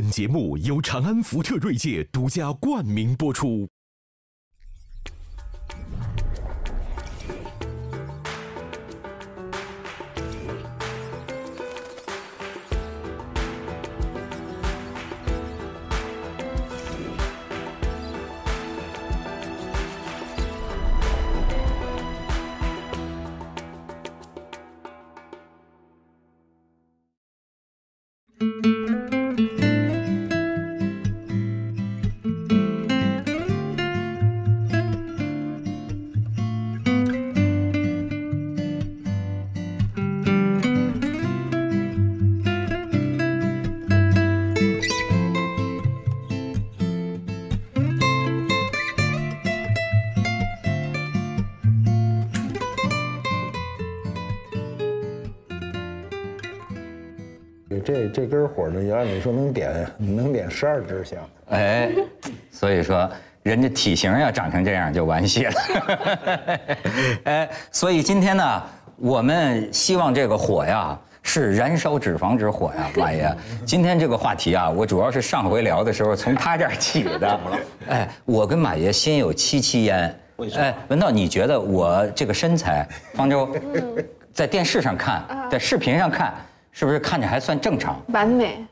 本节目由长安福特锐界独家冠名播出。这根火呢，按理说能点能点十二支香。哎，所以说人家体型要长成这样就完戏了。哎，所以今天呢，我们希望这个火呀是燃烧脂肪之火呀，马爷。今天这个话题啊，我主要是上回聊的时候从他这儿起的。哎，我跟马爷心有戚戚焉。哎，文道，你觉得我这个身材，方舟，在电视上看，在视频上看。是不是看着还算正常？完美，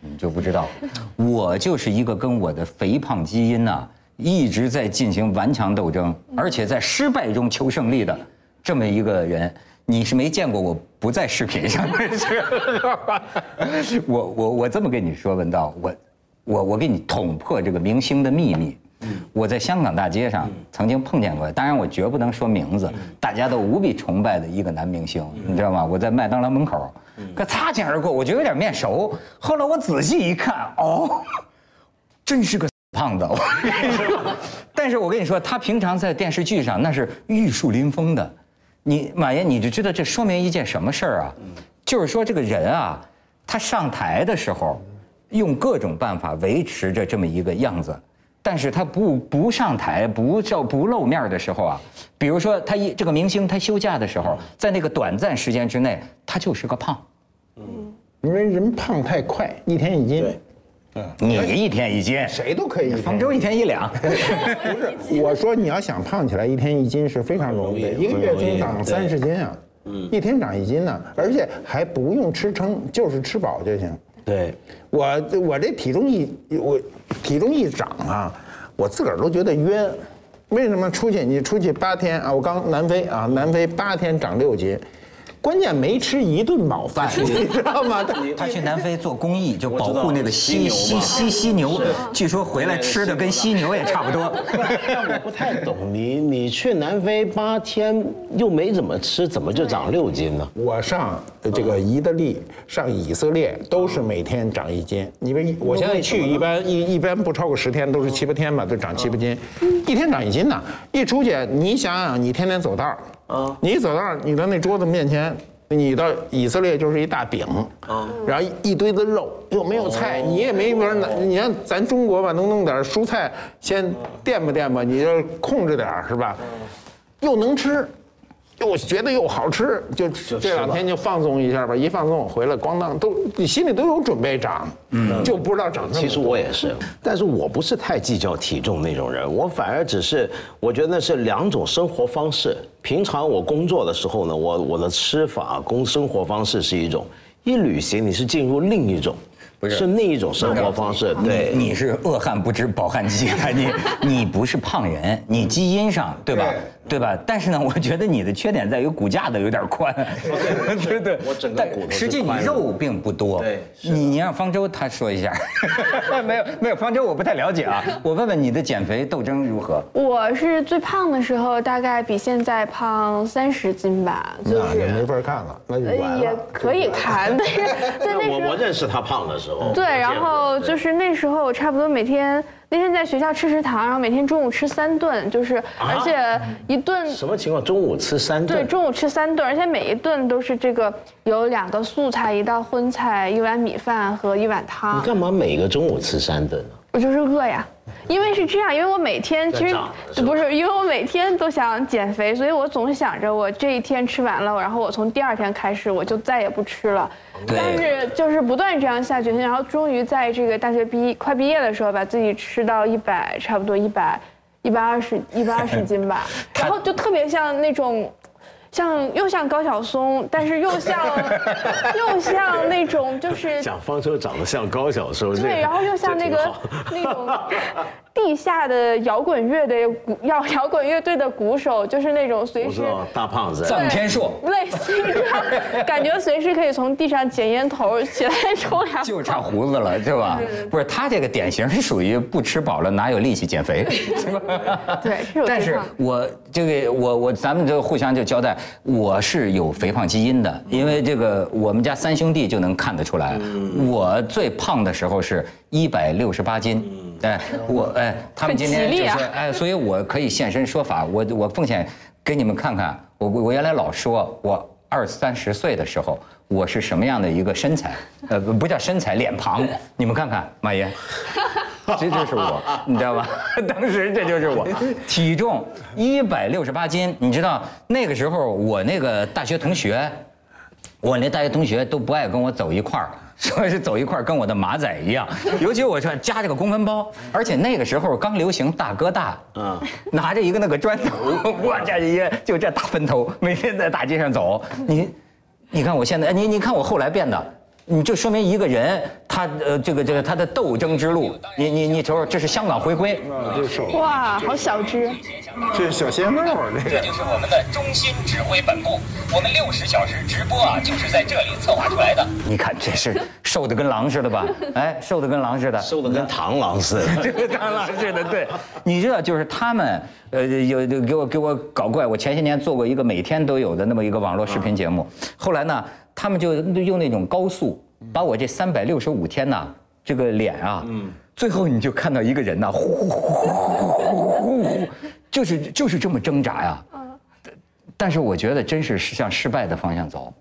你就不知道，我就是一个跟我的肥胖基因呐一直在进行顽强斗争，而且在失败中求胜利的这么一个人。你是没见过我不在视频上的时候。我我我这么跟你说，文道，我我我给你捅破这个明星的秘密。我在香港大街上曾经碰见过，当然我绝不能说名字，大家都无比崇拜的一个男明星，你知道吗？我在麦当劳门口。可擦肩而过，我觉得有点面熟。后来我仔细一看，哦，真是个胖子。但是我跟你说，他平常在电视剧上那是玉树临风的。你马爷，你就知道这说明一件什么事儿啊？就是说这个人啊，他上台的时候，用各种办法维持着这么一个样子，但是他不不上台不照不露面的时候啊，比如说他一这个明星他休假的时候，在那个短暂时间之内，他就是个胖。嗯，因为人胖太快，一天一斤。嗯，你一天一斤，谁都可以。方舟一天一两。不是，我说你要想胖起来，一天一斤是非常容易的，一个月增长三十斤啊。嗯，一天长一斤呢，而且还不用吃撑，就是吃饱就行。对，我我这体重一我体重一涨啊，我自个儿都觉得冤。为什么出去？你出去八天啊？我刚南非啊，南非八天长六斤。关键没吃一顿饱饭，你知道吗？他去南非做公益，就保护那个犀犀犀犀牛。据说回来吃的跟犀牛也差不多。但我不太懂，你你去南非八天又没怎么吃，怎么就长六斤呢？我上这个意大利、上以色列都是每天长一斤。因为我现在去一般一一般不超过十天，都是七八天吧，都长七八斤，一天长一斤呢。一出去，你想想，你天天走道。啊！你走到你的那桌子面前，你到以色列就是一大饼，啊，然后一堆的肉，又没有菜，你也没法拿。你看咱中国吧，能弄点蔬菜，先垫吧垫吧，你就控制点是吧？又能吃。我觉得又好吃，就这两天就放纵一下吧。一放纵，我回来咣当都，你心里都有准备长，嗯，就不知道长什么。其实我也是，但是我不是太计较体重那种人，我反而只是我觉得那是两种生活方式。平常我工作的时候呢，我我的吃法、工生活方式是一种；一旅行，你是进入另一种。不是，是那一种生活方式。对，你是饿汉不知饱汉饥，你你不是胖人，你基因上对吧？对吧？但是呢，我觉得你的缺点在于骨架的有点宽。对对，我整个骨头实际你肉并不多。对，你你让方舟他说一下。没有没有，方舟我不太了解啊。我问问你的减肥斗争如何？我是最胖的时候，大概比现在胖三十斤吧。那也没法看了，那就。也可以看，但是在那时候我我认识他胖的时候。对，然后就是那时候我差不多每天。那天在学校吃食堂，然后每天中午吃三顿，就是而且一顿什么情况？中午吃三顿？对，中午吃三顿，而且每一顿都是这个有两个素菜，一道荤菜，一碗米饭和一碗汤。你干嘛每个中午吃三顿呢？我就是饿呀。因为是这样，因为我每天其实不是，因为我每天都想减肥，所以我总是想着我这一天吃完了，然后我从第二天开始我就再也不吃了。对但是就是不断这样下决心，然后终于在这个大学毕业快毕业的时候，把自己吃到一百，差不多一百一百二十一百二十斤吧，然后就特别像那种。像又像高晓松，但是又像 又像那种就是讲方舟长得像高晓松，对，然后又像那个那种地下的摇滚乐的鼓摇摇滚乐队的鼓手，就是那种随时大胖子，臧天朔类似于这样，感觉随时可以从地上捡烟头起来抽两。就差胡子了，对吧？不是他这个典型是属于不吃饱了哪有力气减肥？对是有但是我这个我我咱们就互相就交代，我是有肥胖基因的，因为这个我们家三兄弟就能看得出来，我最胖的时候是一百六十八斤。哎，我哎，他们今天就说哎，所以我可以现身说法，我我奉献给你们看看，我我原来老说我二三十岁的时候我是什么样的一个身材，呃，不不叫身材，脸庞，你们看看马爷。这就是我，你知道吧？当时这就是我，体重一百六十八斤，你知道那个时候我那个大学同学，我那大学同学都不爱跟我走一块儿，说是走一块儿跟我的马仔一样，尤其我说夹着个公文包，而且那个时候刚流行大哥大，嗯，拿着一个那个砖头，我这一个就这大分头，每天在大街上走，你，你看我现在，你你看我后来变的。你就说明一个人，他呃，这个这个他的斗争之路，你你你瞅瞅，这是香港回归，哇，好小只！这是小鲜肉，这个。就是我们的中心指挥本部，我们六十小时直播啊，就是在这里策划出来的。你看这是瘦的跟狼似的吧？哎，瘦的跟狼似的，瘦的跟螳螂似的。这个螳螂似的，对。你知道，就是他们，呃，有有给我给我搞怪。我前些年做过一个每天都有的那么一个网络视频节目，后来呢，他们就用那种高速，把我这三百六十五天呐，这个脸啊，最后你就看到一个人呐，呼呼呼呼呼呼呼呼，就是就是这么挣扎呀。啊但是我觉得真是向失败的方向走。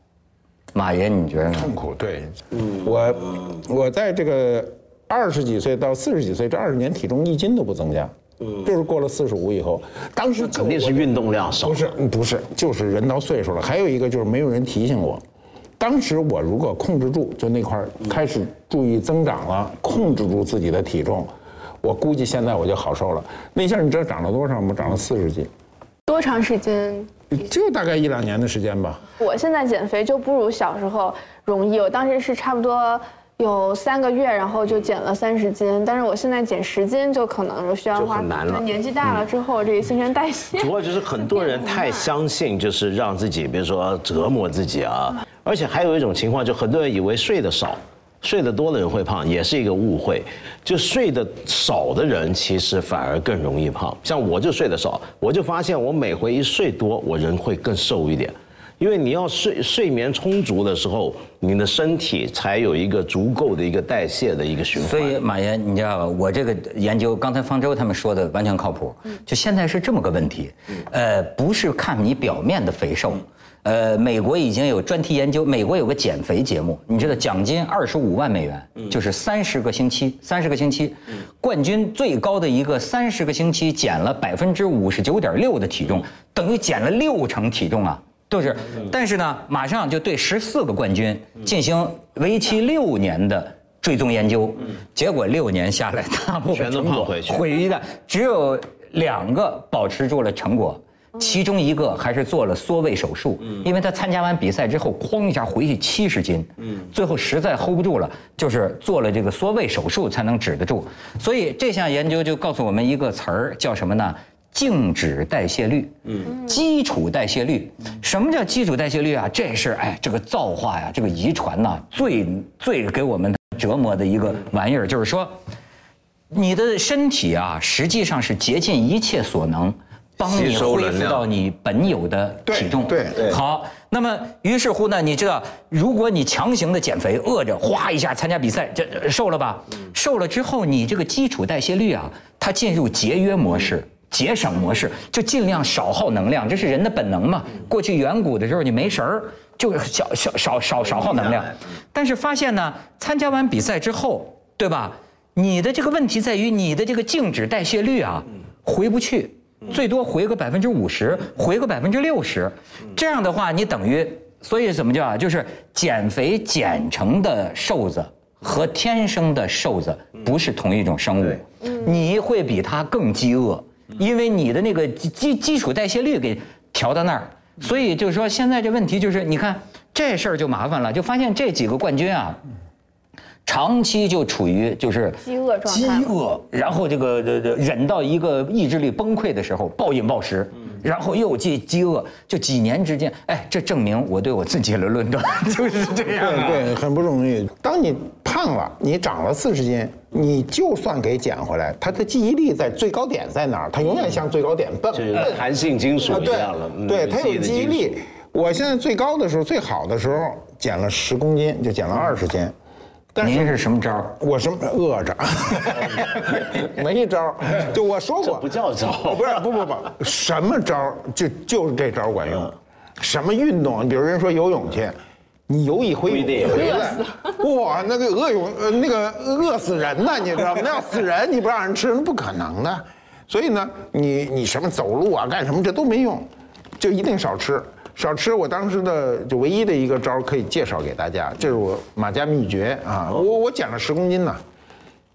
马爷，你觉得呢？痛苦，对，我我在这个二十几岁到四十几岁这二十年，体重一斤都不增加，嗯就是过了四十五以后，当时肯定是运动量少不。是不是，就是人到岁数了。还有一个就是没有人提醒我，当时我如果控制住，就那块儿开始注意增长了，控制住自己的体重，我估计现在我就好受了。那下你知道长了多少吗？长了四十斤，多长时间？就大概一两年的时间吧。我现在减肥就不如小时候容易。我当时是差不多有三个月，然后就减了三十斤，但是我现在减十斤就可能需要就花很难了嗯年纪大了之后，这个新陈代谢。主要就是很多人太相信，就是让自己，比如说折磨自己啊。而且还有一种情况，就很多人以为睡得少、睡得多的人会胖，也是一个误会。就睡得少的人，其实反而更容易胖。像我就睡得少，我就发现我每回一睡多，我人会更瘦一点。因为你要睡睡眠充足的时候，你的身体才有一个足够的一个代谢的一个循环。所以马爷，你知道吧？我这个研究，刚才方舟他们说的完全靠谱。就现在是这么个问题，呃，不是看你表面的肥瘦，呃，美国已经有专题研究，美国有个减肥节目，你知道奖金二十五万美元，就是三十个星期，三十个星期，冠军最高的一个三十个星期减了百分之五十九点六的体重，等于减了六成体重啊。就是，但是呢，马上就对十四个冠军进行为期六年的追踪研究，结果六年下来，大部分全都胖回去。毁的只有两个保持住了成果。其中一个还是做了缩胃手术，因为他参加完比赛之后，哐一下回去七十斤，最后实在 hold 不住了，就是做了这个缩胃手术才能止得住。所以这项研究就告诉我们一个词儿，叫什么呢？静止代谢率，嗯，基础代谢率。什么叫基础代谢率啊？这是哎，这个造化呀，这个遗传呐，最最给我们折磨的一个玩意儿，就是说，你的身体啊，实际上是竭尽一切所能，帮你恢复到你本有的体重。对对好，那么于是乎呢，你知道，如果你强行的减肥，饿着哗一下参加比赛，这呃瘦了吧？瘦了之后，你这个基础代谢率啊，它进入节约模式。节省模式，就尽量少耗能量，这是人的本能嘛。过去远古的时候，你没神儿，就小小少少少耗能量。但是发现呢，参加完比赛之后，对吧？你的这个问题在于你的这个静止代谢率啊，回不去，最多回个百分之五十，回个百分之六十，这样的话你等于，所以怎么叫啊？就是减肥减成的瘦子和天生的瘦子不是同一种生物，你会比他更饥饿，因为你的那个基基基础代谢率给调到那儿，所以就是说现在这问题就是你看这事儿就麻烦了，就发现这几个冠军啊。长期就处于就是饥饿状态饥饿，然后这个这这忍到一个意志力崩溃的时候，暴饮暴食，然后又饥饥饿，就几年之间，哎，这证明我对我自己的论断 就是这样啊。对对，很不容易。当你胖了，你长了四十斤，你就算给减回来，他的记忆力在最高点在哪儿？它永远向最高点奔。就是弹性金属一样了。嗯对，他有记忆力。我现在最高的时候，最好的时候减了十公斤，就减了二十斤。但您是什么招儿？我什么饿着，没招儿就我说过，不叫招哦不是不不不，什么招儿就就是这招儿管用。什么运动，比如人说游泳去，你游一回回来，哇，那个饿泳呃那个饿死人呢，你知道吗？那要死人，你不让人吃，那不可能的。所以呢，你你什么走路啊，干什么这都没用，就一定少吃。少吃，我当时的就唯一的一个招儿可以介绍给大家，这是我马家秘诀啊！我我减了十公斤呢，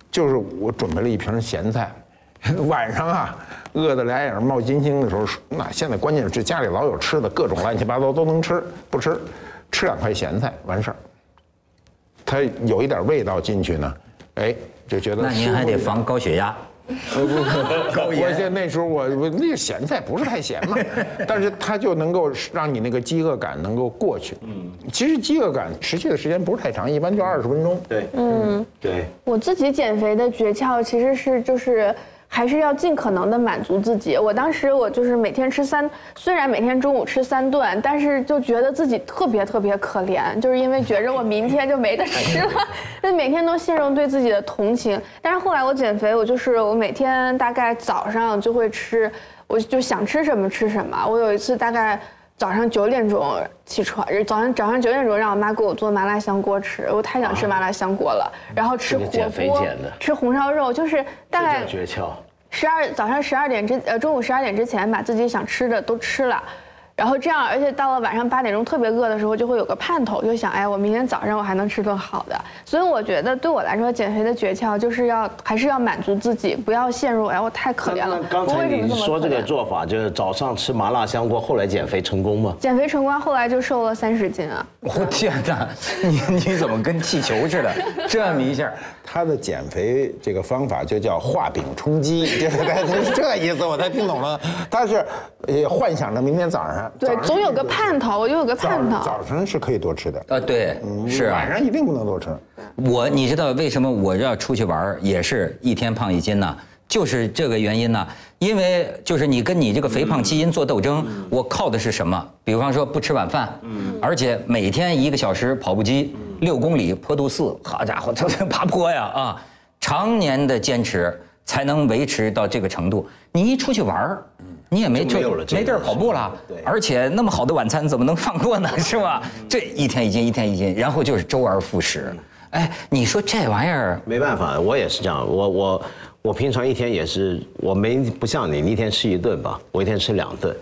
就是我准备了一瓶咸菜，晚上啊饿得俩眼儿冒金星的时候，那现在关键是这家里老有吃的，各种乱七八糟都能吃，不吃吃两块咸菜完事儿。它有一点味道进去呢，哎，就觉得那您还得防高血压。高我现在那时候我我那个咸菜不是太咸嘛，但是它就能够让你那个饥饿感能够过去。嗯，其实饥饿感持续的时间不是太长，一般就二十分钟。对，嗯，对。我自己减肥的诀窍其实是就是还是要尽可能的满足自己。我当时我就是每天吃三，虽然每天中午吃三顿，但是就觉得自己特别特别可怜，就是因为觉着我明天就没得吃了，就每天都陷入对自己的同情。但是后来我减肥，我就是我每天大概早上就会吃，我就想吃什么吃什么。我有一次大概。早上九点钟起床，早上早上九点钟让我妈给我做麻辣香锅吃，我太想吃麻辣香锅了。然后吃火锅减的，吃红烧肉，就是大概诀窍。十二早上十二点之呃中午十二点之前把自己想吃的都吃了，然后这样，而且到了晚上八点钟特别饿的时候，就会有个盼头，就想哎，我明天早上我还能吃顿好的。所以我觉得对我来说，减肥的诀窍就是要还是要满足自己，不要陷入哎我太可怜了。刚才你说这个做法，就是早上吃麻辣香锅，后来减肥成功吗？减肥成功，后来就瘦了三十斤啊。我天哪，你你怎么跟气球似的？这么一下，他的减肥这个方法就叫画饼充饥，就是他是这意思，我才听懂了。他是呃幻想着明天早上，对总有个盼头，我就有个盼头。早晨是可以多吃的，呃，对，是啊晚。上一定不能多吃。我你知道为什么我要出去玩也是一天胖一斤呢？就是这个原因呢，因为就是你跟你这个肥胖基因做斗争，我靠的是什么？比方说不吃晚饭，而且每天一个小时跑步机，六公里坡度四，好家伙，爬坡呀啊！常年的坚持才能维持到这个程度。你一出去玩儿，你也没就没地儿跑步了，对而且那么好的晚餐怎么能放过呢？是吧？这一天一斤，一天一斤，然后就是周而复始。哎，你说这玩意儿，没办法，我也是这样。我我我平常一天也是，我没不像你，你一天吃一顿吧，我一天吃两顿。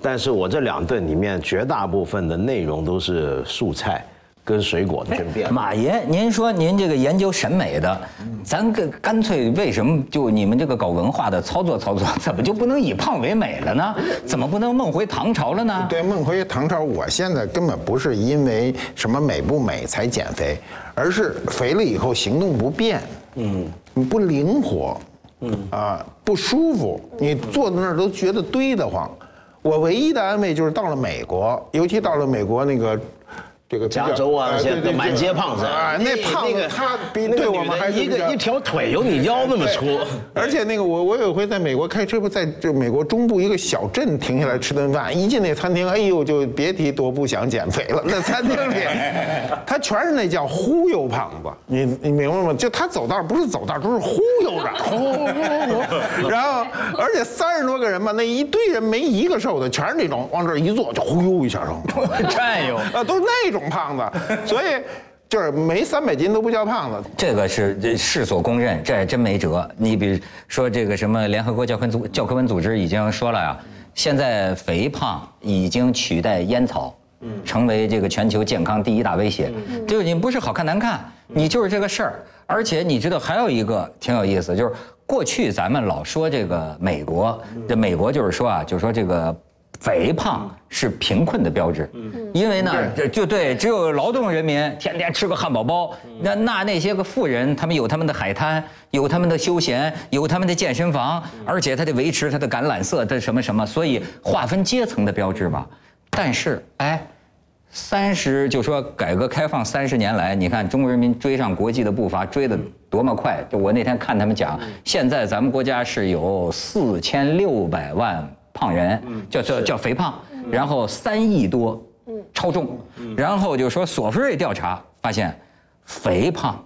但是我这两顿里面绝大部分的内容都是素菜跟水果的顺便。马爷，您说您这个研究审美的，咱个干脆为什么就你们这个搞文化的操作操作，怎么就不能以胖为美了呢？怎么不能梦回唐朝了呢？对，梦回唐朝，我现在根本不是因为什么美不美才减肥，而是肥了以后行动不便，嗯，你不灵活，嗯啊不舒服，你坐在那儿都觉得堆得慌。我唯一的安慰就是到了美国，尤其到了美国那个。这个加州啊，那些呃对对满街胖子啊，那胖子那个他比那个对我们还一个一条腿有你腰那么粗。而且那个我我有回在美国开车，不在就美国中部一个小镇停下来吃顿饭，一进那餐厅，哎呦，就别提多不想减肥了。那餐厅里，他全是那叫忽悠胖子，你你明白吗？就他走道不是走道，都是忽悠着。然后而且三十多个人吧，那一堆人没一个瘦的，全是那种往这儿一坐就忽悠一下，占有 啊，都是那种胖子，所以。就是没三百斤都不叫胖子。这个是这世所公认，这还真没辙。你比如说这个什么联合国教科组教科文组织已经说了呀，现在肥胖已经取代烟草，成为这个全球健康第一大威胁。就是你不是好看难看，你就是这个事儿。而且你知道还有一个挺有意思，就是过去咱们老说这个美国，这美国就是说啊，就是说这个。肥胖是贫困的标志，嗯因为呢，就就对，只有劳动人民天天吃个汉堡包，那那那些个富人，他们有他们的海滩，有他们的休闲，有他们的健身房，而且他得维持他的橄榄色的什么什么，所以划分阶层的标志吧。但是，哎，三十就说改革开放三十年来，你看中国人民追上国际的步伐追得多么快！就我那天看他们讲，现在咱们国家是有四千六百万。胖人叫叫叫肥胖，然后三亿多超重，然后就说索菲瑞调查发现，肥胖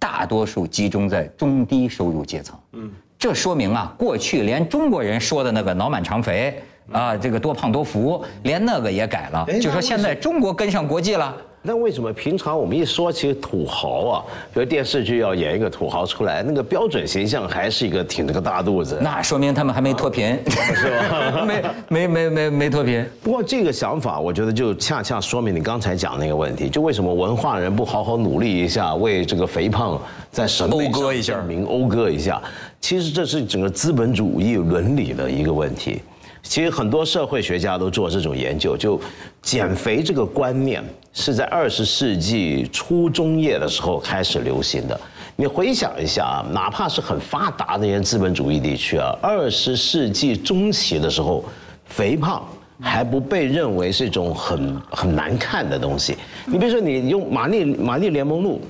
大多数集中在中低收入阶层。嗯，这说明啊，过去连中国人说的那个脑满肠肥啊，这个多胖多福，连那个也改了，就说现在中国跟上国际了。那为什么平常我们一说起土豪啊，比如电视剧要演一个土豪出来，那个标准形象还是一个挺着个大肚子？那说明他们还没脱贫，是吧？没没没没没脱贫。不过这个想法，我觉得就恰恰说明你刚才讲那个问题，就为什么文化人不好好努力一下，为这个肥胖在审美讴歌一下，名讴歌一下？其实这是整个资本主义伦理的一个问题。其实很多社会学家都做这种研究，就减肥这个观念是在二十世纪初中叶的时候开始流行的。你回想一下啊，哪怕是很发达的一些资本主义地区啊，二十世纪中期的时候，肥胖还不被认为是一种很很难看的东西。你比如说，你用玛丽玛丽莲梦露，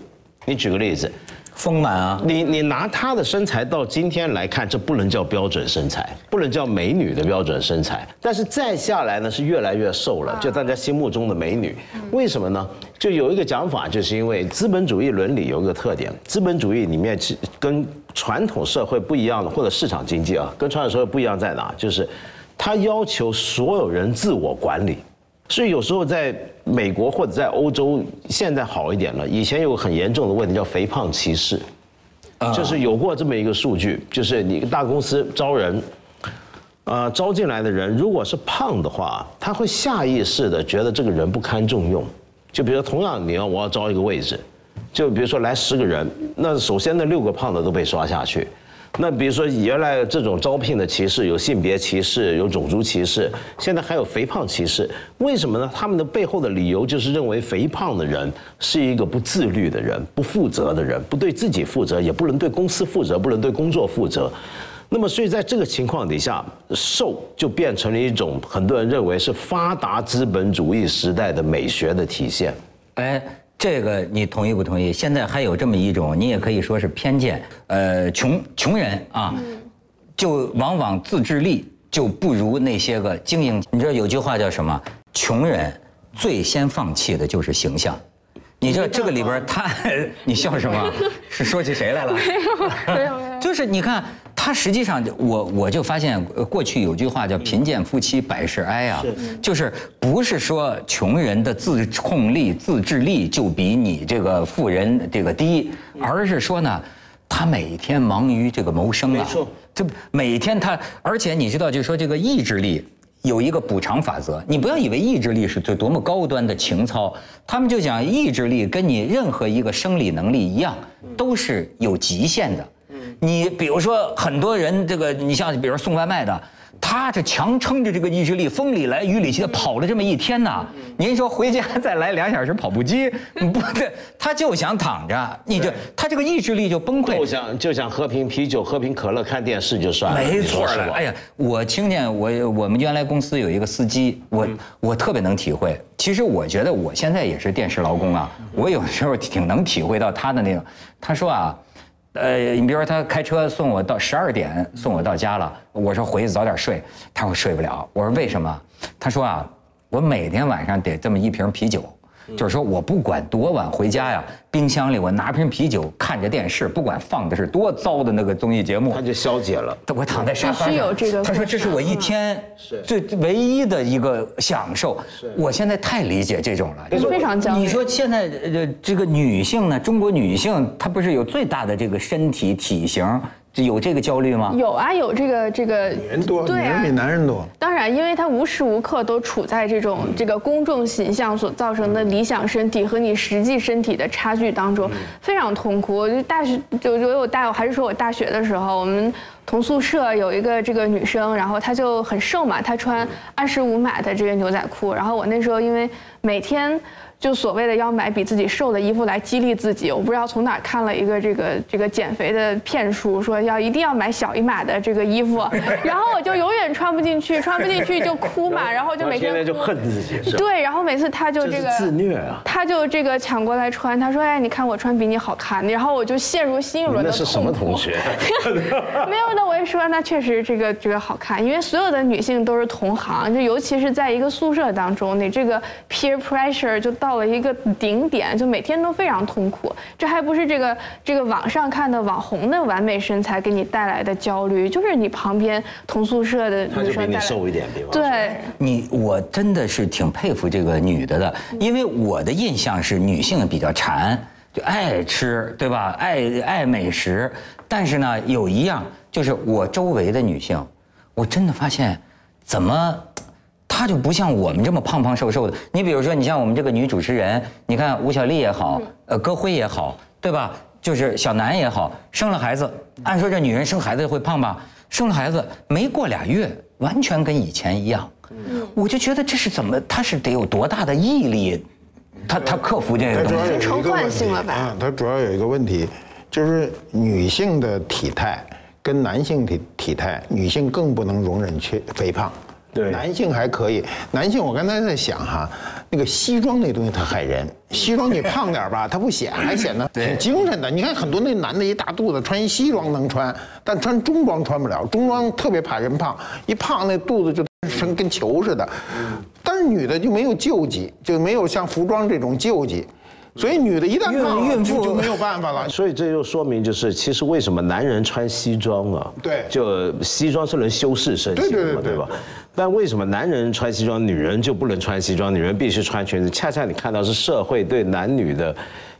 你举个例子。丰满啊！你你拿她的身材到今天来看，这不能叫标准身材，不能叫美女的标准身材。但是再下来呢，是越来越瘦了，就大家心目中的美女。为什么呢？就有一个讲法，就是因为资本主义伦理有一个特点，资本主义里面是跟传统社会不一样的，或者市场经济啊，跟传统社会不一样在哪？就是它要求所有人自我管理。所以有时候在美国或者在欧洲，现在好一点了。以前有个很严重的问题叫肥胖歧视，就是有过这么一个数据，就是你大公司招人，呃，招进来的人如果是胖的话，他会下意识的觉得这个人不堪重用。就比如同样你要我要招一个位置，就比如说来十个人，那首先那六个胖的都被刷下去。那比如说，原来这种招聘的歧视有性别歧视，有种族歧视，现在还有肥胖歧视。为什么呢？他们的背后的理由就是认为肥胖的人是一个不自律的人、不负责的人，不对自己负责，也不能对公司负责，不能对工作负责。那么，所以在这个情况底下，瘦就变成了一种很多人认为是发达资本主义时代的美学的体现。哎。这个你同意不同意？现在还有这么一种，你也可以说是偏见。呃，穷穷人啊，就往往自制力就不如那些个精英。你知道有句话叫什么？穷人最先放弃的就是形象。你知道这个里边他，你笑什么？是说起谁来了？没有，没有，没有。就是你看。他实际上，我我就发现，过去有句话叫“贫贱夫妻百事哀”啊，就是不是说穷人的自控力、自制力就比你这个富人这个低，而是说呢，他每天忙于这个谋生啊，没错，就每天他，而且你知道，就是说这个意志力有一个补偿法则，你不要以为意志力是最多么高端的情操，他们就讲意志力跟你任何一个生理能力一样，都是有极限的。你比如说，很多人这个，你像比如送外卖的，他这强撑着这个意志力，风里来雨里去的跑了这么一天呐。您说回家 再来两小时跑步机，不对，他就想躺着，你就他这个意志力就崩溃。就想就想喝瓶啤酒，喝瓶可乐，看电视就算了。没错了，哎呀，我听见我我们原来公司有一个司机，我我特别能体会。其实我觉得我现在也是电视劳工啊，我有时候挺能体会到他的那个。他说啊。呃，你比如说他开车送我到十二点送我到家了，我说回去早点睡，他说睡不了。我说为什么？他说啊，我每天晚上得这么一瓶啤酒，就是说我不管多晚回家呀，冰箱里我拿瓶啤酒，看着电视，不管放的是多糟的那个综艺节目他，就消解了。我躺在沙发上，必须有这个他说这是我一天最唯一的一个享受。我现在太理解这种了，非常焦虑你说现在呃这个女性呢，中国女性她不是有最大的这个身体体型，就有这个焦虑吗？有啊，有这个这个女人多，女对啊人比。男人多。当然，因为他无时无刻都处在这种这个公众形象所造成的理想身体和你实际身体的差距当中，非常痛苦。我就大学就就我大，我还是说我大学的时候，我们同宿舍有一个这个女生，然后她就很瘦嘛，她穿二十五码的这个牛仔裤，然后我那时候因为每天。就所谓的要买比自己瘦的衣服来激励自己，我不知道从哪看了一个这个这个减肥的骗术，说要一定要买小一码的这个衣服，然后我就永远穿不进去，穿不进去就哭嘛，然后就每天就恨自己？对，然后每次他就这个自虐啊他就这个抢过来穿，他说：“哎，你看我穿比你好看。”然后我就陷入新一轮的那是什么同学？没有，那我也说，那确实这个这个好看，因为所有的女性都是同行，就尤其是在一个宿舍当中，你这个 peer pressure 就到了一个顶点，就每天都非常痛苦。这还不是这个这个网上看的网红的完美身材给你带来的焦虑，就是你旁边同宿舍的他就比你女生瘦一点，比方说。对，你我真的是挺佩服这个女的的，因为我的印象是女性比较馋，就爱吃，对吧？爱爱美食。但是呢，有一样就是我周围的女性，我真的发现，怎么她就不像我们这么胖胖瘦瘦的。你比如说，你像我们这个女主持人，你看吴小莉也好，呃，歌辉也好，对吧？就是小南也好，生了孩子，按说这女人生孩子会胖吧？生了孩子没过俩月，完全跟以前一样。嗯我就觉得这是怎么？她是得有多大的毅力，她她克服这个东西。它主要有一成惯个问题性了吧啊，它主要有一个问题，就是女性的体态跟男性体体态，女性更不能容忍缺肥胖。对男性还可以，男性我刚才在想哈，那个西装那东西它害人，西装你胖点儿吧，它不显，还显得挺精神的。你看很多那男的一大肚子，穿一西装能穿，但穿中装穿不了，中装特别怕人胖，一胖那肚子就成跟球似的。但是女的就没有救济，就没有像服装这种救济，所以女的一旦孕了孕妇就就没有办法了。所以这就说明，就是其实为什么男人穿西装啊？对就西装是能修饰身形的嘛，对吧？但为什么男人穿西装，女人就不能穿西装？女人必须穿裙子？恰恰你看到是社会对男女的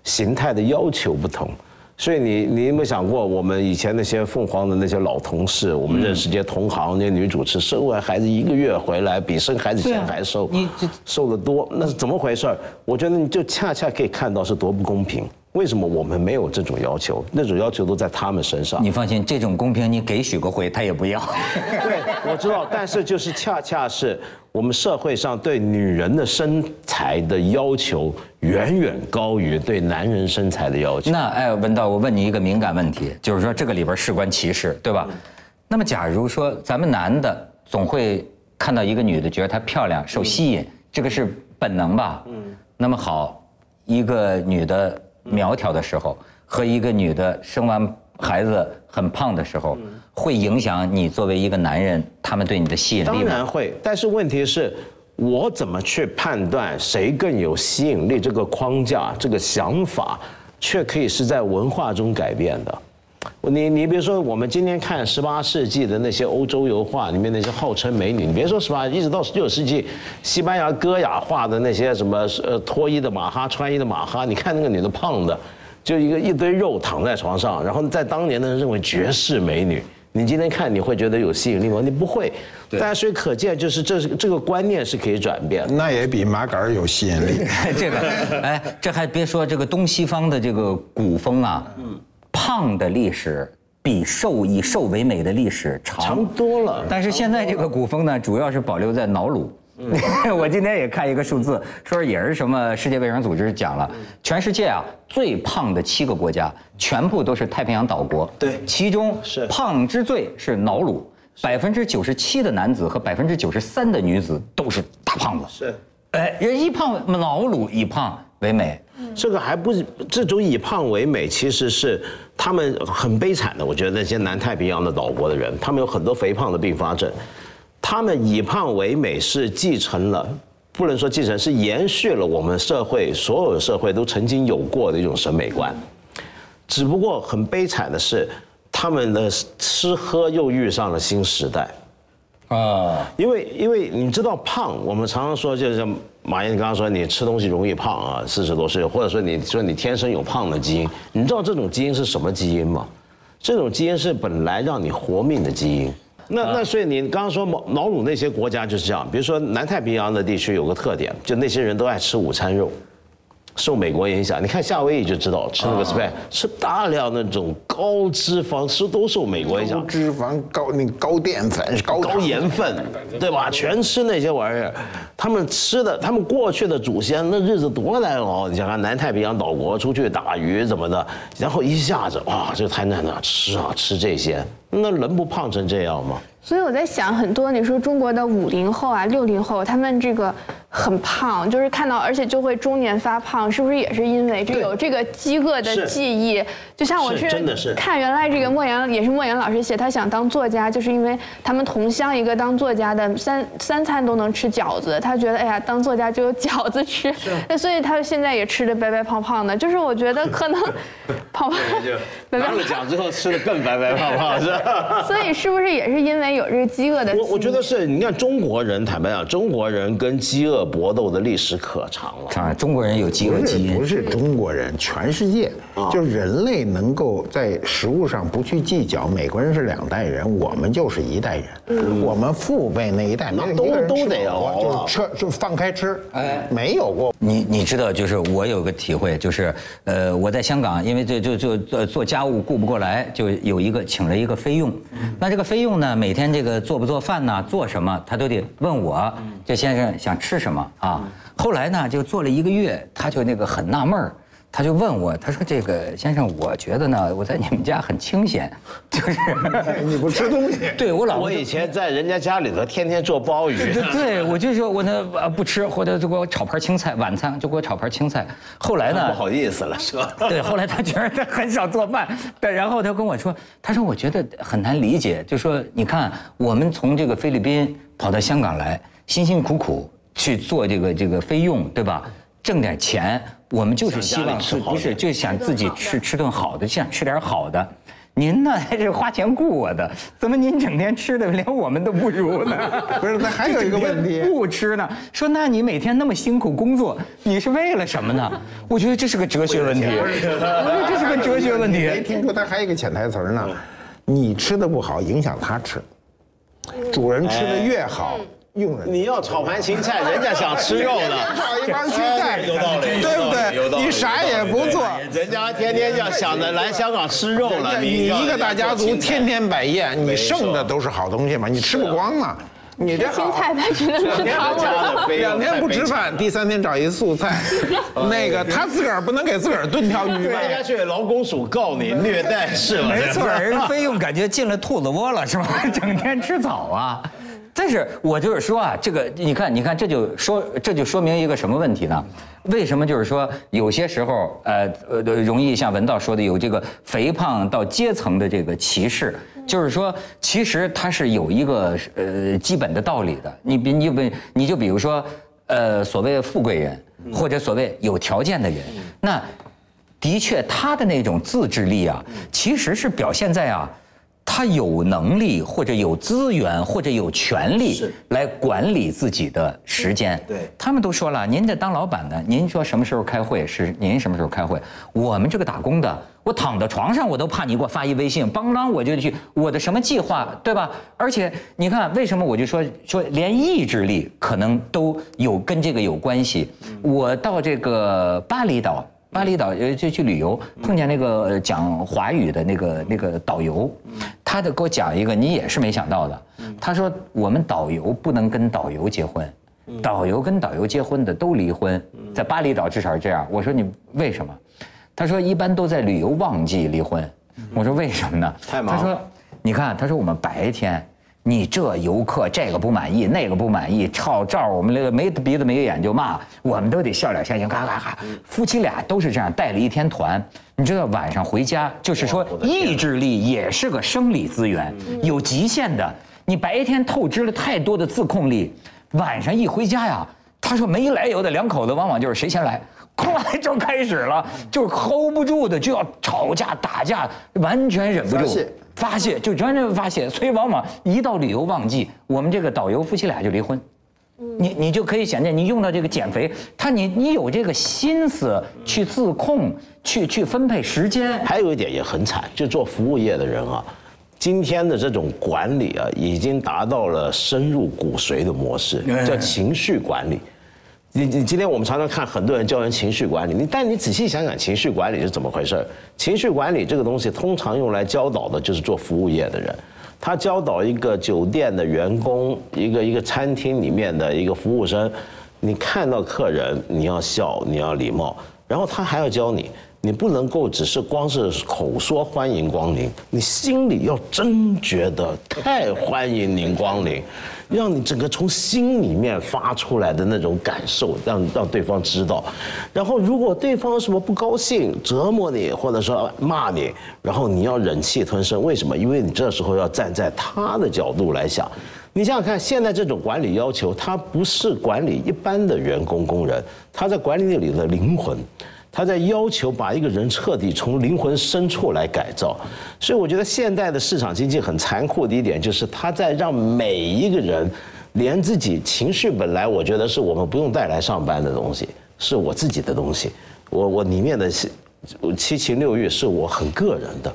形态的要求不同。所以你你有没有想过，我们以前那些凤凰的那些老同事，我们认识这些同行那些女主持，生完孩子一个月回来，比生孩子前还瘦，你瘦得多，那是怎么回事儿？我觉得你就恰恰可以看到是多不公平。为什么我们没有这种要求？那种要求都在他们身上。你放心，这种公平你给许个回，他也不要。对，我知道，但是就是恰恰是我们社会上对女人的身材的要求远远高于对男人身材的要求。那哎，文道，我问你一个敏感问题，就是说这个里边事关歧视，对吧？那么假如说咱们男的总会看到一个女的，觉得她漂亮，受吸引，这个是本能吧？嗯。那么好，一个女的苗条的时候，和一个女的生完孩子很胖的时候，会影响你作为一个男人，他们对你的吸引力当？然会，但是问题是，我怎么去判断谁更有吸引力？这个框架、这个想法，却可以是在文化中改变的。你你比如说，我们今天看十八世纪的那些欧洲油画里面那些号称美女，你别说十八，一直到十九世纪，西班牙歌雅画的那些什么呃脱衣的马哈、穿衣的马哈，你看那个女的胖的，就一个一堆肉躺在床上，然后在当年的人认为绝世美女。你今天看你会觉得有吸引力吗？你不会。大家所以可见，就是这是这个观念是可以转变的。那也比麻杆儿有吸引力。这个，哎，这还别说这个东西方的这个古风啊，嗯胖的历史比瘦以瘦为美的历史长长多了但是现在这个古风呢，主要是保留在脑颅。我今天也看一个数字，说也是什么世界卫生组织讲了，全世界啊最胖的七个国家，全部都是太平洋岛国。对其中是胖之最是瑙鲁，百分之九十七的男子和百分之九十三的女子都是大胖子。是。哎，人一胖瑙鲁以胖为美，这个还不是这种以胖为美，其实是他们很悲惨的。我觉得那些南太平洋的岛国的人，他们有很多肥胖的并发症，他们以胖为美是继承了不能说继承，是延续了我们社会所有社会都曾经有过的一种审美观。只不过很悲惨的是，他们的吃喝又遇上了新时代。啊，因为因为你知道胖，我们常常说就是马云刚刚说你吃东西容易胖啊，四十多岁，或者说你说你天生有胖的基因，你知道这种基因是什么基因吗？这种基因是本来让你活命的基因。那那所以你刚刚说毛毛鲁那些国家就是这样，比如说南太平洋的地区有个特点，就那些人都爱吃午餐肉。受美国影响，你看夏威夷就知道，吃那个 spag 吃大量那种高脂肪，吃都受美国影响高。脂肪、高那高淀粉、高高盐分，对吧？全吃那些玩意儿，他们吃的，他们过去的祖先那日子多难熬。你想看南太平洋岛国出去打鱼怎么的，然后一下子哇，这太难了，吃啊吃这些，那人不胖成这样吗？所以我在想，很多你说中国的五零后啊、六零后，他们这个很胖，就是看到，而且就会中年发胖，是不是也是因为这有这个饥饿的记忆？就像我是是真的是看原来这个莫言也是莫言老师写，他想当作家，就是因为他们同乡一个当作家的三三餐都能吃饺子，他觉得哎呀当作家就有饺子吃，那所以他现在也吃的白白胖胖的，就是我觉得可能 胖胖白白拿了奖之后吃的更白白胖胖是吧？所以是不是也是因为有这个饥饿的？我我觉得是，你看中国人，坦白讲，中国人跟饥饿搏斗的历史可长了。啊，中国人有饥饿基因不。是中国人，全世界就是人类能够在食物上不去计较。美国人是两代人，我们就是一代人。我们父辈那一代没有一个人吃都都得饱熬啊就是吃就放开吃，哎，没有过。你你知道，就是我有个体会，就是呃，我在香港，因为就就就做做家务顾不过来，就有一个请了一个菲佣。那这个菲佣呢，每天这个做不做饭呢，做什么，他都得问我，这先生想吃什么啊？后来呢，就做了一个月，他就那个很纳闷儿。他就问我，他说：“这个先生，我觉得呢，我在你们家很清闲，就是你不吃东西，对我老婆我以前在人家家里头天天做鲍鱼，对对，我就说我那呃不吃，或者就给我炒盘青菜，晚餐就给我炒盘青菜。后来呢不，好意思了是吧？对，后来他觉得他很少做饭，但然后他跟我说，他说我觉得很难理解，就说你看我们从这个菲律宾跑到香港来，辛辛苦苦去做这个这个菲佣，对吧？挣点钱，我们就是希望吃不是点就想自己吃吃顿好的，就想吃点好的。您呢 还是花钱雇我的，怎么您整天吃的连我们都不如呢？不是，那还有一个问题，不吃呢？说那你每天那么辛苦工作，你是为了什么呢？我觉得这是个哲学问题，我觉得这是个哲学问题没。听说他还有一个潜台词呢，你吃的不好影响他吃，主人吃的越好，佣人你要炒盘芹菜，人家想吃肉呢，炒一盘青菜，有道理，对不对？你啥也不做。人家天天要想着来香港吃肉了，你一个大家族天天摆宴，你剩的都是好东西嘛，你吃不光嘛。你这青菜他只能吃汤了。两天不吃饭，第三天找一素菜，那个他自个儿不能给自个儿炖条鱼吗？人家去劳工署告你虐待是吧？没错，人菲佣感觉进了兔子窝了，是吧？整天吃草啊。但是我就是说啊，这个你看，你看，这就说这就说明一个什么问题呢？为什么就是说有些时候，呃呃，容易像文道说的有这个肥胖到阶层的这个歧视，就是说，其实它是有一个呃基本的道理的。你比你比你就比如说，呃，所谓富贵人或者所谓有条件的人，那的确他的那种自制力啊，其实是表现在啊。他有能力或者有资源或者有权利来管理自己的时间。对他们都说了，您这当老板的，您说什么时候开会是您什么时候开会。我们这个打工的，我躺在床上我都怕你给我发一微信，邦当我就去我的什么计划，对吧？而且你看，为什么我就说说连意志力可能都有跟这个有关系？我到这个巴厘岛。巴厘岛呃就去旅游，碰见那个呃讲华语的那个那个导游，他就给我讲一个你也是没想到的。他说我们导游不能跟导游结婚，导游跟导游结婚的都离婚，在巴厘岛至少是这样。我说你为什么？他说一般都在旅游旺季离婚。我说为什么呢？太忙他说你看，他说我们白天。你这游客这个不满意，那个不满意，照照我们那个没鼻子没眼就骂，我们都得笑脸相迎，嘎嘎嘎。夫妻俩都是这样，带了一天团，你知道晚上回家，就是说意志力也是个生理资源，有极限的。你白天透支了太多的自控力，晚上一回家呀，他说没来由的两口子往往就是谁先来，咵 就开始了，就是 hold 不住的就要吵架打架，完全忍不住发泄就完全发泄，所以往往一到旅游旺季，我们这个导游夫妻俩就离婚。你你就可以想见，你用到这个减肥，他你你有这个心思去自控，去去分配时间，还有一点也很惨，就做服务业的人啊，今天的这种管理啊，已经达到了深入骨髓的模式，叫情绪管理。你你今天我们常常看很多人教人情绪管理，你但你仔细想想，情绪管理是怎么回事？情绪管理这个东西，通常用来教导的就是做服务业的人。他教导一个酒店的员工，一个一个餐厅里面的一个服务生，你看到客人你要笑，你要礼貌，然后他还要教你，你不能够只是光是口说欢迎光临，你心里要真觉得太欢迎您光临，让你整个从心里面发出来的那种感受，让让对方知道。然后如果对方什么不高兴、折磨你，或者说骂你，然后你要忍气吞声。为什么？因为你这时候要站在他的角度来想。你想想看，现在这种管理要求，他不是管理一般的员工工人，他在管理那里的灵魂。他在要求把一个人彻底从灵魂深处来改造，所以我觉得现代的市场经济很残酷的一点就是，他在让每一个人，连自己情绪本来我觉得是我们不用带来上班的东西，是我自己的东西，我我里面的七七情六欲是我很个人的，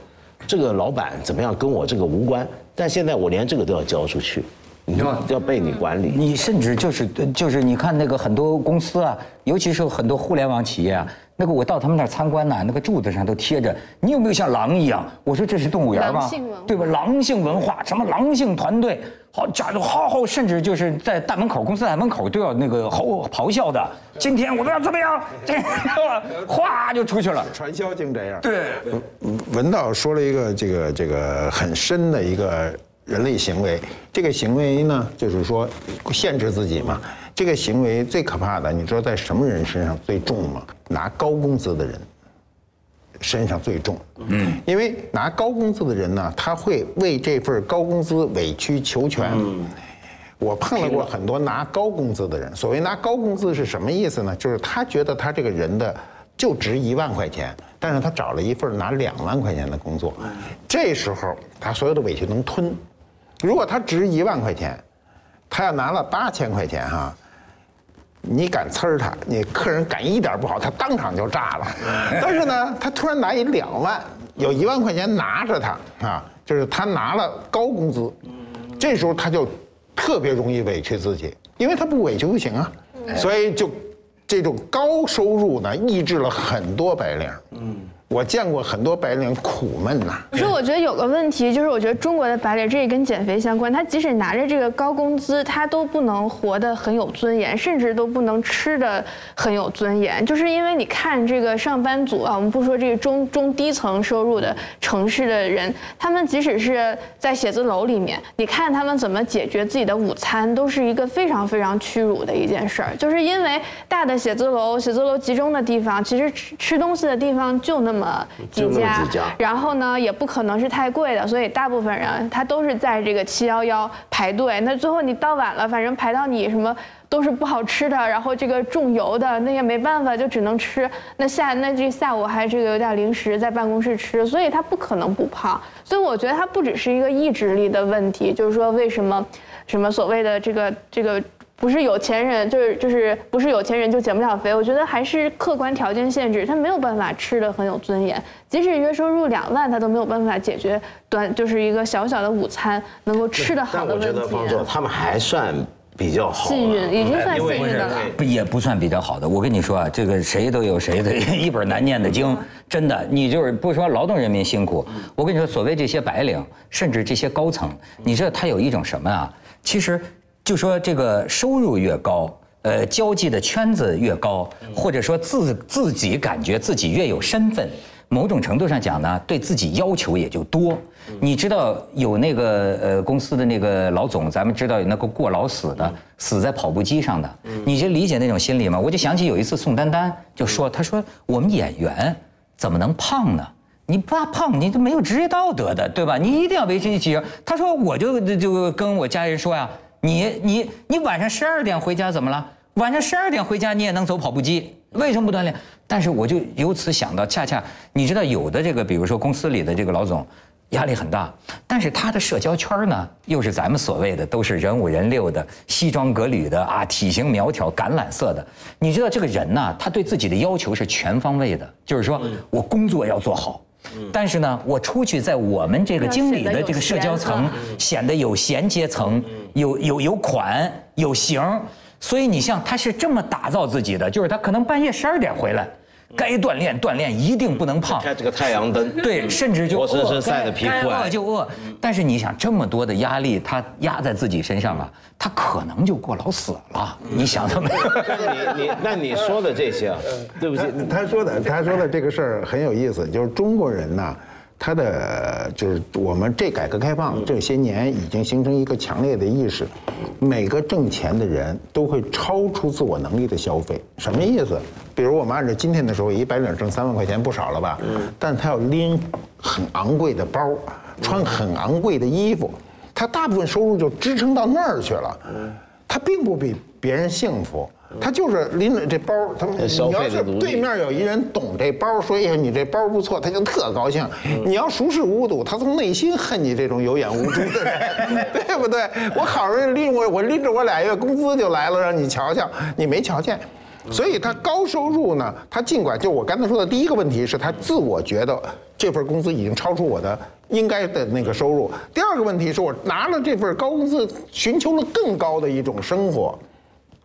这个老板怎么样跟我这个无关，但现在我连这个都要交出去，你要要被你管理。你甚至就是就是你看那个很多公司啊，尤其是很多互联网企业啊，那个我到他们那儿参观呐、那个柱子上都贴着，你有没有像狼一样？我说这是动物园吗狼性文化？对吧？狼性文化，什么狼性团队，好家伙，好好，甚至就是在大门口公司大门口都要那个吼咆哮的。今天我们要怎么样？这 哗就出去了。传销竟这样。对，文道说了一个这个这个很深的一个人类行为，这个行为呢，就是说限制自己嘛。这个行为最可怕的，你知道在什么人身上最重吗？拿高工资的人身上最重。嗯，因为拿高工资的人呢，他会为这份高工资委曲求全。我碰到过很多拿高工资的人。所谓拿高工资是什么意思呢？就是他觉得他这个人的就值一万块钱，但是他找了一份拿两万块钱的工作，这时候他所有的委屈能吞。如果他值一万块钱，他要拿了八千块钱哈，你敢呲儿他，你客人敢一点不好，他当场就炸了。但是呢，他突然拿一两万，有一万块钱拿着他啊，就是他拿了高工资，这时候他就特别容易委屈自己，因为他不委屈不行啊，所以就这种高收入呢，抑制了很多白领。嗯，我见过很多白领苦闷呐、可是我觉得有个问题，就是我觉得中国的白领，这也跟减肥相关。他即使拿着这个高工资，他都不能活得很有尊严，甚至都不能吃得很有尊严。就是因为你看这个上班族啊，我们不说这个中中低层收入的城市的人，他们即使是在写字楼里面，你看他们怎么解决自己的午餐，都是一个非常非常屈辱的一件事儿。就是因为大的写字楼、写字楼集中的地方，其实吃吃东西的地方就那么么家几家，然后呢，也不可能是太贵的，所以大部分人他都是在这个七幺幺排队。那最后你到晚了，反正排到你什么都是不好吃的，然后这个重油的，那也没办法，就只能吃。那下那这下午还这个有点零食在办公室吃，所以他不可能不胖。所以我觉得他不只是一个意志力的问题，就是说为什么什么所谓的这个这个。不是有钱人，就是就是不是有钱人就减不了肥。我觉得还是客观条件限制，他没有办法吃的很有尊严。即使月收入两万，他都没有办法解决短就是一个小小的午餐能够吃得好的问题。觉得方总他们还算比较好了，幸运已经算幸运的了不也不算比较好的。我跟你说啊，这个谁都有谁的一本难念的经，真的。你就是不说劳动人民辛苦，我跟你说，所谓这些白领，甚至这些高层，你知道他有一种什么啊？其实就说这个收入越高。呃，交际的圈子越高，或者说自自己感觉自己越有身份，某种程度上讲呢，对自己要求也就多。你知道有那个呃公司的那个老总，咱们知道有那个过劳死的，死在跑步机上的，你就理解那种心理吗？我就想起有一次宋丹丹就说，她说我们演员怎么能胖呢？你怕胖，你都没有职业道德的，对吧？你一定要维持体型。她说我就就跟我家人说呀，你你你晚上十二点回家怎么了？晚上十二点回家你也能走跑步机，为什么不锻炼？但是我就由此想到，恰恰你知道有的这个，比如说公司里的这个老总。压力很大，但是他的社交圈呢，又是咱们所谓的都是人五人六的，西装革履的啊，体型苗条，橄榄色的。你知道这个人呢，他对自己的要求是全方位的，就是说我工作要做好，但是呢，我出去在我们这个经理的这个社交层，显得有衔接层，有有有款有型。所以你像他是这么打造自己的，就是他可能半夜十二点回来。该锻炼锻炼，一定不能胖。开这个太阳灯，对，甚至就活生生晒的皮肤饿就饿。但是你想，这么多的压力，他压在自己身上啊，他可能就过劳死了。你想到没有？你你那你说的这些啊，对不起，他说的他说的这个事儿很有意思，就是中国人呐。他的就是我们这改革开放这些年已经形成一个强烈的意识，每个挣钱的人都会超出自我能力的消费，什么意思？比如我们按照今天的时候，一白领挣三万块钱不少了吧？嗯。但他要拎很昂贵的包，穿很昂贵的衣服，他大部分收入就支撑到那儿去了。嗯。他并不比别人幸福。他就是拎着这包，他你要是对面有一人懂这包，说哎呀你这包不错，他就特高兴。你要熟视无睹，他从内心恨你这种有眼无珠的人，对不对？我好容易拎我我拎着我俩月工资就来了，让你瞧瞧，你没瞧见。所以他高收入呢，他尽管就我刚才说的第一个问题是他自我觉得这份工资已经超出我的应该的那个收入。第二个问题是我拿了这份高工资，寻求了更高的一种生活。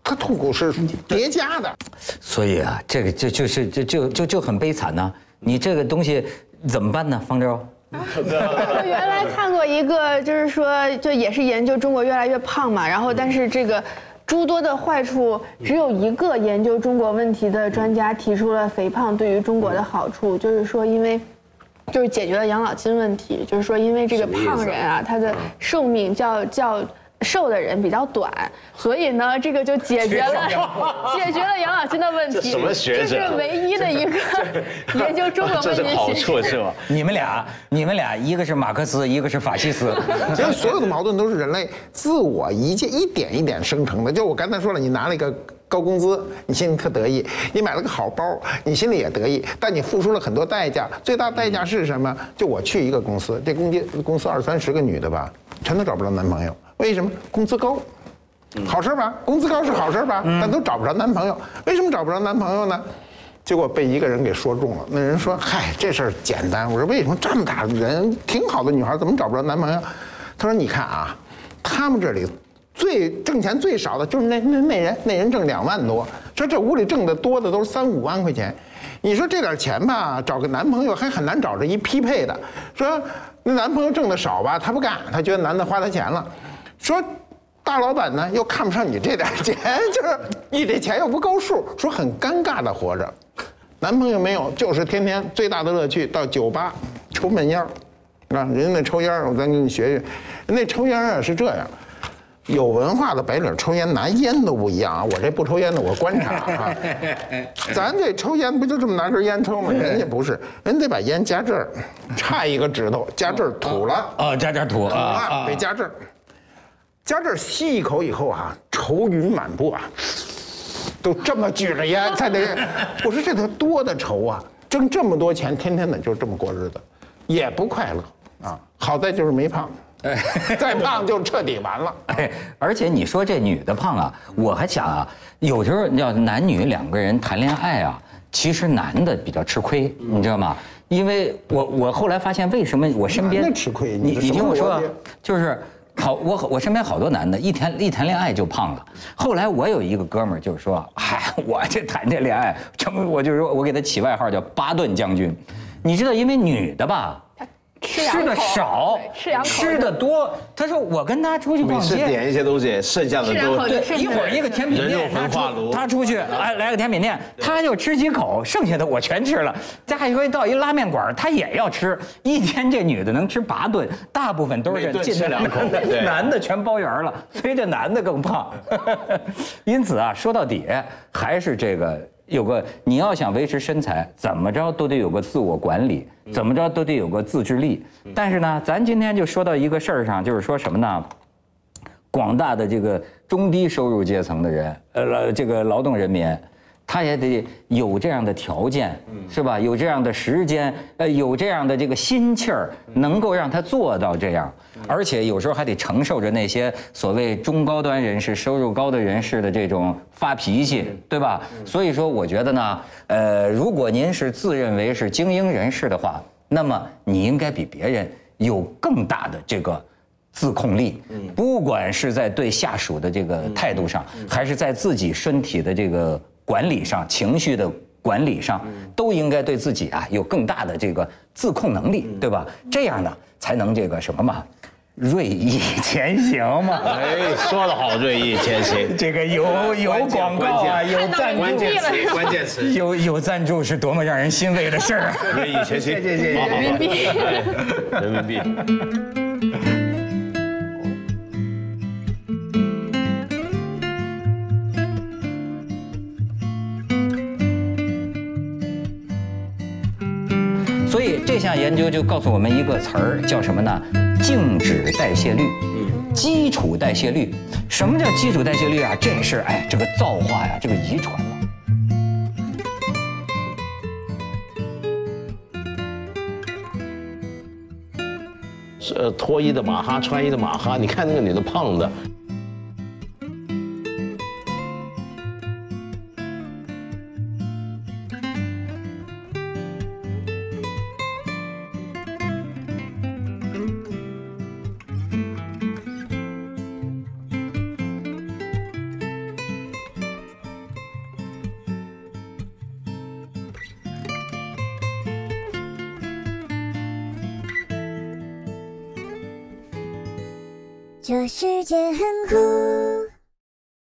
他痛苦是叠加的，所以啊，这个就就是就就就就很悲惨呢。你这个东西怎么办呢，方舟？我原来看过一个，就是说，就也是研究中国越来越胖嘛。然后，但是这个诸多的坏处，只有一个研究中国问题的专家提出了肥胖对于中国的好处，就是说，因为就是解决了养老金问题，就是说，因为这个胖人啊，他的寿命较较。瘦的人比较短，所以呢，这个就解决了 解决了养老金的问题。什么学者？这是唯一的一个 研究中国问题。这是好处是吧？你们俩，你们俩，一个是马克思，一个是法西斯。其实所有的矛盾都是人类自我一件一点一点生成的。就我刚才说了，你拿了一个高工资，你心里特得意；你买了个好包，你心里也得意。但你付出了很多代价，最大代价是什么？就我去一个公司，这公司公司二三十个女的吧，全都找不着男朋友。为什么工资高？好事吧？工资高是好事吧？但都找不着男朋友。为什么找不着男朋友呢？结果被一个人给说中了。那人说：“嗨，这事儿简单。”我说：“为什么这么大人挺好的女孩怎么找不着男朋友？”他说：“你看啊，他们这里最挣钱最少的就是那那那人，那人挣两万多。说这屋里挣的多的都是三五万块钱。你说这点钱吧，找个男朋友还很难找着一匹配的。说那男朋友挣的少吧，他不干，他觉得男的花他钱了。”说，大老板呢又看不上你这点钱，就是你这钱又不够数，说很尴尬的活着，男朋友没有，就是天天最大的乐趣到酒吧抽闷烟儿，啊，人家那抽烟儿，我再给你学学，那抽烟啊是这样，有文化的白领抽烟拿烟都不一样啊，我这不抽烟的我观察啊，咱这抽烟不就这么拿根烟抽吗？人家不是，人得把烟夹这儿，差一个指头夹这儿吐了，啊，夹夹吐啊，得夹 这儿。夹这儿吸一口以后啊，愁云满布啊，都这么举着烟在那，我说这得多的愁啊！挣这么多钱，天天的就这么过日子，也不快乐啊。好在就是没胖，哎再胖就彻底完了。哎，而且你说这女的胖啊，我还想啊，有时候要男女两个人谈恋爱啊，其实男的比较吃亏，你知道吗？因为我我后来发现，为什么我身边吃亏？你你听我说，就是。好，我我身边好多男的，一谈一谈恋爱就胖了。后来我有一个哥们儿，就是说，嗨，我这谈这恋爱，成我就是说我给他起外号叫巴顿将军。你知道，因为女的吧。吃的少，吃的多。他说我跟他出去逛街，点一些东西，剩下的都对。一会儿一个甜品店，他出他出去，哎，来个甜品店，他就吃几口，剩下的我全吃了。再一回到一拉面馆，他也要吃。一天这女的能吃八顿，大部分都是进这两口，男的全包圆了，所以这男的更胖。因此啊，说到底还是这个。有个你要想维持身材，怎么着都得有个自我管理，怎么着都得有个自制力。但是呢，咱今天就说到一个事儿上，就是说什么呢？广大的这个中低收入阶层的人，呃，这个劳动人民。他也得有这样的条件，是吧？有这样的时间，呃，有这样的这个心气儿，能够让他做到这样，而且有时候还得承受着那些所谓中高端人士、收入高的人士的这种发脾气，对吧？所以说，我觉得呢，呃，如果您是自认为是精英人士的话，那么你应该比别人有更大的这个自控力，不管是在对下属的这个态度上，还是在自己身体的这个。管理上情绪的管理上，都应该对自己啊有更大的这个自控能力，对吧？这样呢，才能这个什么嘛，锐意前行嘛。哎，说得好，锐意前行。这个有有广告啊，有赞助，关键词，关键词，有有赞助是多么让人欣慰的事儿。锐意前行，谢谢谢谢。人民币，人民币。这项研究就告诉我们一个词儿，叫什么呢？静止代谢率，基础代谢率。什么叫基础代谢率啊？这是哎，这个造化呀，这个遗传了。是脱衣的马哈，穿衣的马哈。你看那个女的胖的。却很酷。